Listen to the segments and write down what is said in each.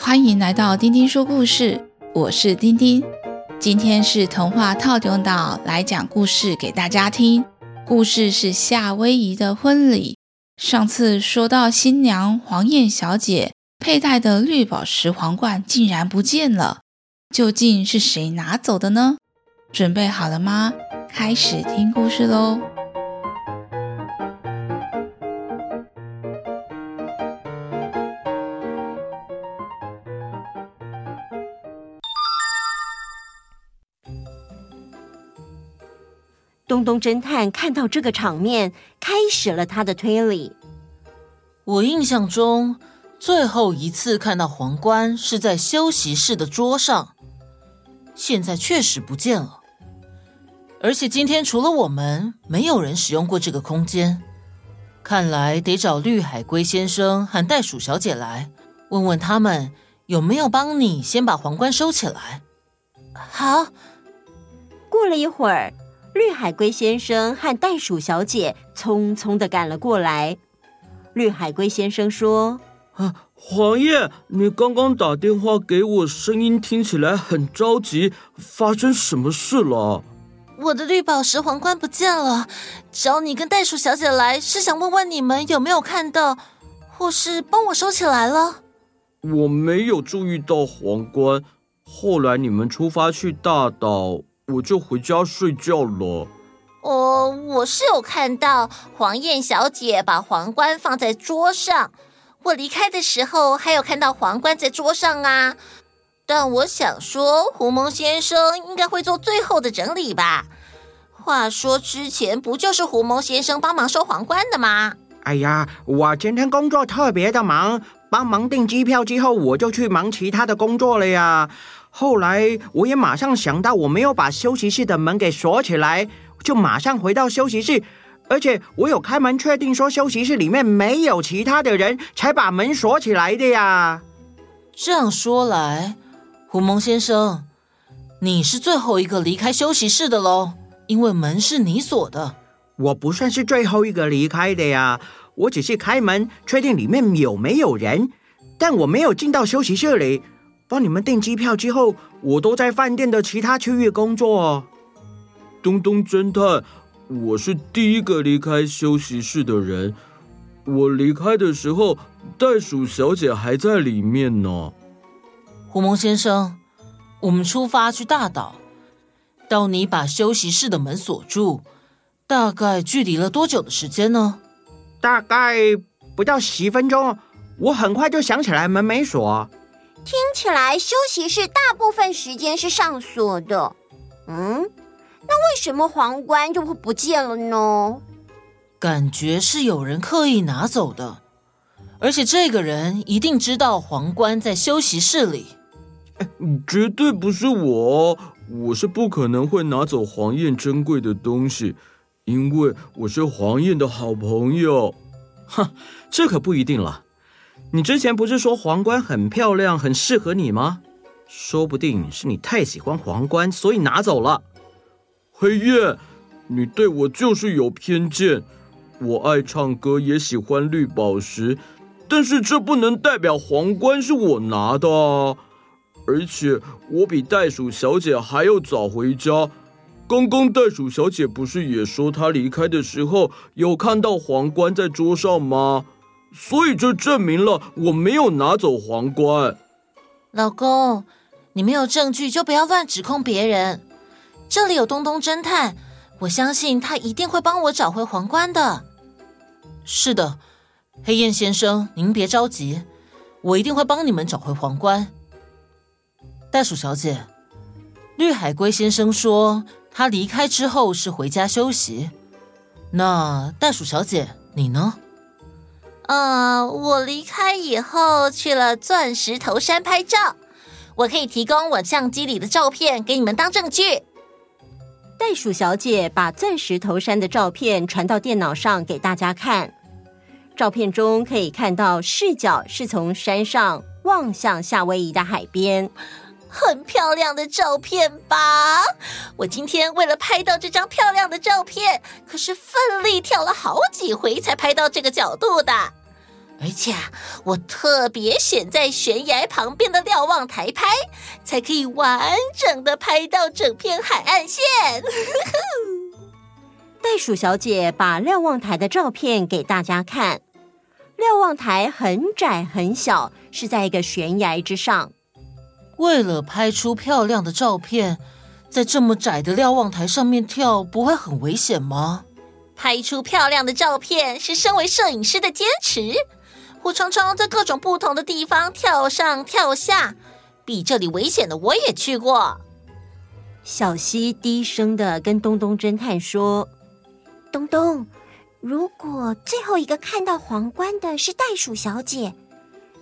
欢迎来到丁丁说故事，我是丁丁。今天是童话套中岛来讲故事给大家听。故事是夏威夷的婚礼。上次说到新娘黄燕小姐佩戴的绿宝石皇冠竟然不见了，究竟是谁拿走的呢？准备好了吗？开始听故事喽！东东侦探看到这个场面，开始了他的推理。我印象中，最后一次看到皇冠是在休息室的桌上，现在确实不见了。而且今天除了我们，没有人使用过这个空间。看来得找绿海龟先生和袋鼠小姐来，问问他们有没有帮你先把皇冠收起来。好。过了一会儿。绿海龟先生和袋鼠小姐匆匆的赶了过来。绿海龟先生说：“啊，黄叶，你刚刚打电话给我，声音听起来很着急，发生什么事了？”我的绿宝石皇冠不见了，找你跟袋鼠小姐来是想问问你们有没有看到，或是帮我收起来了。我没有注意到皇冠，后来你们出发去大岛。我就回家睡觉了。哦，我是有看到黄燕小姐把皇冠放在桌上，我离开的时候还有看到皇冠在桌上啊。但我想说，狐獴先生应该会做最后的整理吧。话说之前不就是狐獴先生帮忙收皇冠的吗？哎呀，我今天工作特别的忙，帮忙订机票之后，我就去忙其他的工作了呀。后来我也马上想到，我没有把休息室的门给锁起来，就马上回到休息室，而且我有开门确定说休息室里面没有其他的人，才把门锁起来的呀。这样说来，狐獴先生，你是最后一个离开休息室的喽，因为门是你锁的。我不算是最后一个离开的呀，我只是开门确定里面有没有人，但我没有进到休息室里。帮你们订机票之后，我都在饭店的其他区域工作。东东侦探，我是第一个离开休息室的人。我离开的时候，袋鼠小姐还在里面呢。狐獴先生，我们出发去大岛，到你把休息室的门锁住，大概距离了多久的时间呢？大概不到十分钟。我很快就想起来门没锁。听起来休息室大部分时间是上锁的，嗯，那为什么皇冠就会不见了呢？感觉是有人刻意拿走的，而且这个人一定知道皇冠在休息室里。绝对不是我，我是不可能会拿走黄燕珍贵的东西，因为我是黄燕的好朋友。哼，这可不一定了。你之前不是说皇冠很漂亮，很适合你吗？说不定是你太喜欢皇冠，所以拿走了。黑夜，你对我就是有偏见。我爱唱歌，也喜欢绿宝石，但是这不能代表皇冠是我拿的啊。而且我比袋鼠小姐还要早回家。刚刚袋鼠小姐不是也说她离开的时候有看到皇冠在桌上吗？所以这证明了我没有拿走皇冠。老公，你没有证据就不要乱指控别人。这里有东东侦探，我相信他一定会帮我找回皇冠的。是的，黑燕先生，您别着急，我一定会帮你们找回皇冠。袋鼠小姐，绿海龟先生说他离开之后是回家休息。那袋鼠小姐，你呢？呃，我离开以后去了钻石头山拍照，我可以提供我相机里的照片给你们当证据。袋鼠小姐把钻石头山的照片传到电脑上给大家看，照片中可以看到视角是从山上望向夏威夷的海边，很漂亮的照片吧？我今天为了拍到这张漂亮的照片，可是奋力跳了好几回才拍到这个角度的。而且啊，我特别选在悬崖旁边的瞭望台拍，才可以完整的拍到整片海岸线。袋鼠小姐把瞭望台的照片给大家看。瞭望台很窄很小，是在一个悬崖之上。为了拍出漂亮的照片，在这么窄的瞭望台上面跳，不会很危险吗？拍出漂亮的照片是身为摄影师的坚持。我常常在各种不同的地方跳上跳下，比这里危险的我也去过。小溪低声的跟东东侦探说：“东东，如果最后一个看到皇冠的是袋鼠小姐，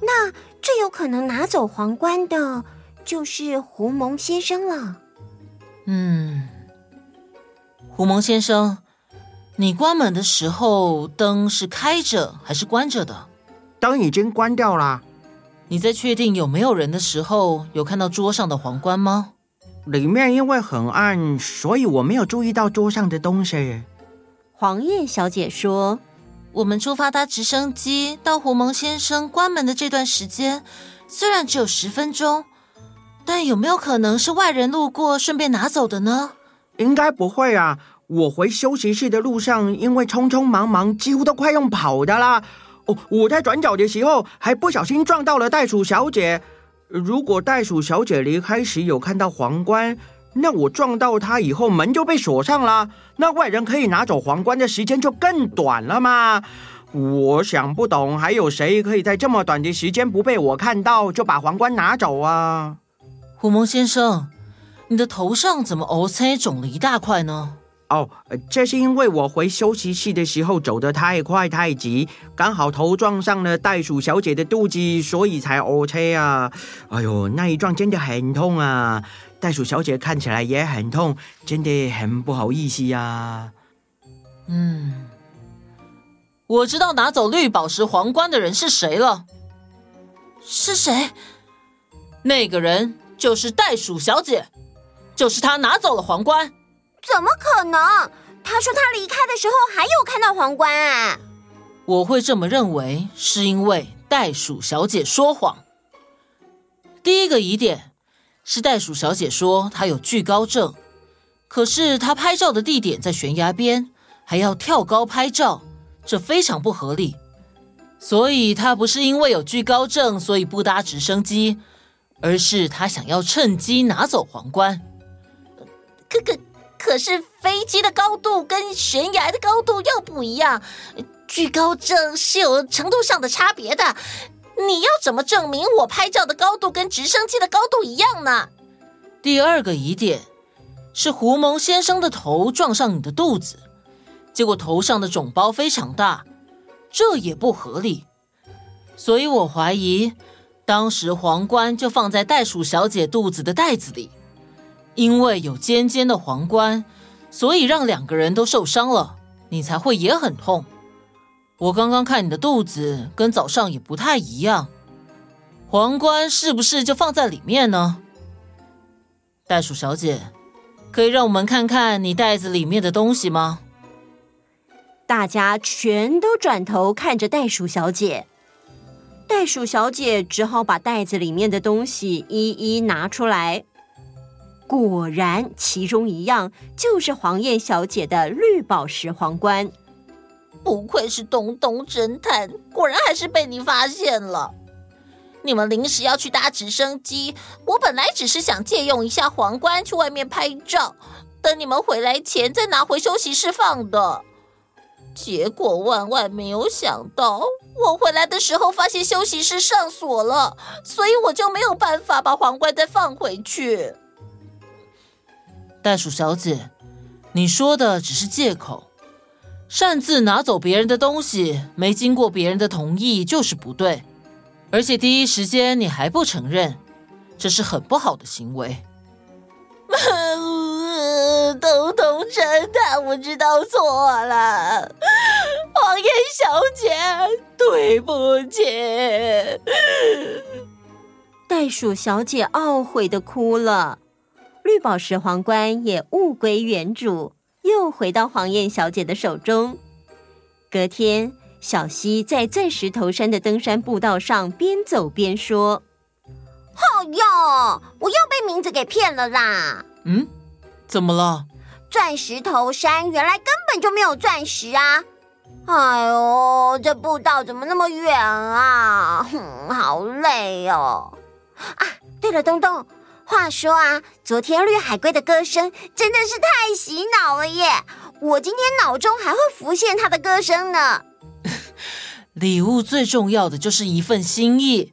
那最有可能拿走皇冠的就是狐獴先生了。”嗯，狐獴先生，你关门的时候灯是开着还是关着的？灯已经关掉了。你在确定有没有人的时候，有看到桌上的皇冠吗？里面因为很暗，所以我没有注意到桌上的东西。黄叶小姐说：“我们出发搭直升机到狐蒙先生关门的这段时间，虽然只有十分钟。”但有没有可能是外人路过顺便拿走的呢？应该不会啊！我回休息室的路上，因为匆匆忙忙，几乎都快用跑的啦。哦，我在转角的时候还不小心撞到了袋鼠小姐。如果袋鼠小姐离开时有看到皇冠，那我撞到她以后门就被锁上了，那外人可以拿走皇冠的时间就更短了嘛。我想不懂，还有谁可以在这么短的时间不被我看到就把皇冠拿走啊？狐獴先生，你的头上怎么乌青肿了一大块呢？哦，这是因为我回休息室的时候走得太快太急，刚好头撞上了袋鼠小姐的肚子，所以才乌青啊！哎呦，那一撞真的很痛啊！袋鼠小姐看起来也很痛，真的很不好意思呀、啊。嗯，我知道拿走绿宝石皇冠的人是谁了。是谁？那个人。就是袋鼠小姐，就是她拿走了皇冠。怎么可能？他说他离开的时候还有看到皇冠啊！我会这么认为，是因为袋鼠小姐说谎。第一个疑点是袋鼠小姐说她有惧高症，可是她拍照的地点在悬崖边，还要跳高拍照，这非常不合理。所以她不是因为有惧高症，所以不搭直升机。而是她想要趁机拿走皇冠。可是飞机的高度跟悬崖的高度又不一样，惧高症是有程度上的差别的。你要怎么证明我拍照的高度跟直升机的高度一样呢？第二个疑点是狐獴先生的头撞上你的肚子，结果头上的肿包非常大，这也不合理。所以我怀疑。当时皇冠就放在袋鼠小姐肚子的袋子里，因为有尖尖的皇冠，所以让两个人都受伤了，你才会也很痛。我刚刚看你的肚子跟早上也不太一样，皇冠是不是就放在里面呢？袋鼠小姐，可以让我们看看你袋子里面的东西吗？大家全都转头看着袋鼠小姐。袋鼠小姐只好把袋子里面的东西一一拿出来，果然其中一样就是黄燕小姐的绿宝石皇冠。不愧是东东侦探，果然还是被你发现了。你们临时要去搭直升机，我本来只是想借用一下皇冠去外面拍照，等你们回来前再拿回休息室放的。结果万万没有想到，我回来的时候发现休息室上锁了，所以我就没有办法把皇冠再放回去。袋鼠小姐，你说的只是借口，擅自拿走别人的东西，没经过别人的同意就是不对，而且第一时间你还不承认，这是很不好的行为。彤彤侦探，我知道错了。黄燕小姐，对不起。袋鼠小姐懊悔的哭了，绿宝石皇冠也物归原主，又回到黄燕小姐的手中。隔天，小溪在钻石头山的登山步道上边走边说：“哦哟，我又被名字给骗了啦！”嗯，怎么了？钻石头山原来根本就没有钻石啊！哎呦，这步道怎么那么远啊？哼，好累哦！啊，对了，东东，话说啊，昨天绿海龟的歌声真的是太洗脑了耶！我今天脑中还会浮现它的歌声呢。礼物最重要的就是一份心意。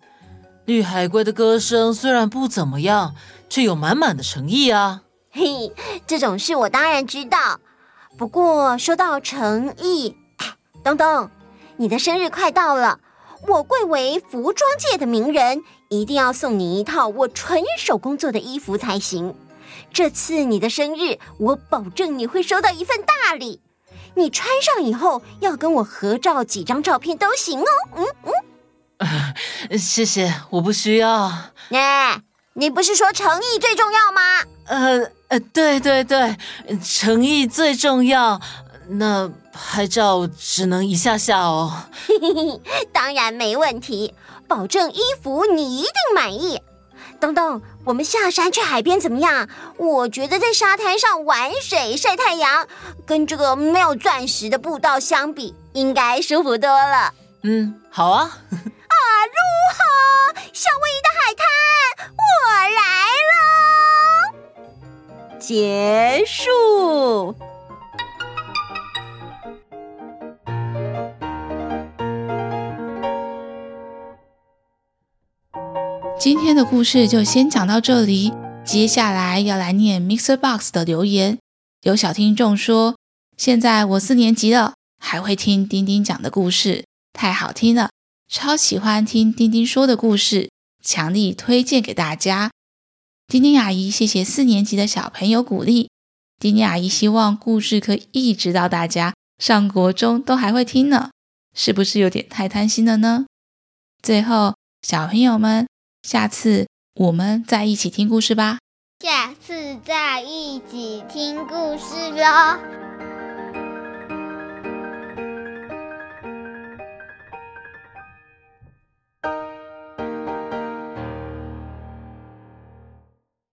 绿海龟的歌声虽然不怎么样，却有满满的诚意啊。嘿，这种事我当然知道。不过说到诚意，哎，东东，你的生日快到了，我贵为服装界的名人，一定要送你一套我纯手工做的衣服才行。这次你的生日，我保证你会收到一份大礼。你穿上以后，要跟我合照几张照片都行哦。嗯嗯，呃，谢谢，我不需要。哎，你不是说诚意最重要吗？呃。呃，对对对，诚意最重要。那拍照只能一下下哦。当然没问题，保证衣服你一定满意。东东，我们下山去海边怎么样？我觉得在沙滩上玩水晒太阳，跟这个没有钻石的步道相比，应该舒服多了。嗯，好啊。啊，如何？夏威夷的海滩，我来了。结束。今天的故事就先讲到这里，接下来要来念 MixerBox 的留言。有小听众说：“现在我四年级了，还会听丁丁讲的故事，太好听了，超喜欢听丁丁说的故事，强力推荐给大家。”丁丁阿姨，谢谢四年级的小朋友鼓励。丁丁阿姨希望故事可以一直到大家上国中都还会听呢，是不是有点太贪心了呢？最后，小朋友们，下次我们再一起听故事吧。下次再一起听故事喽。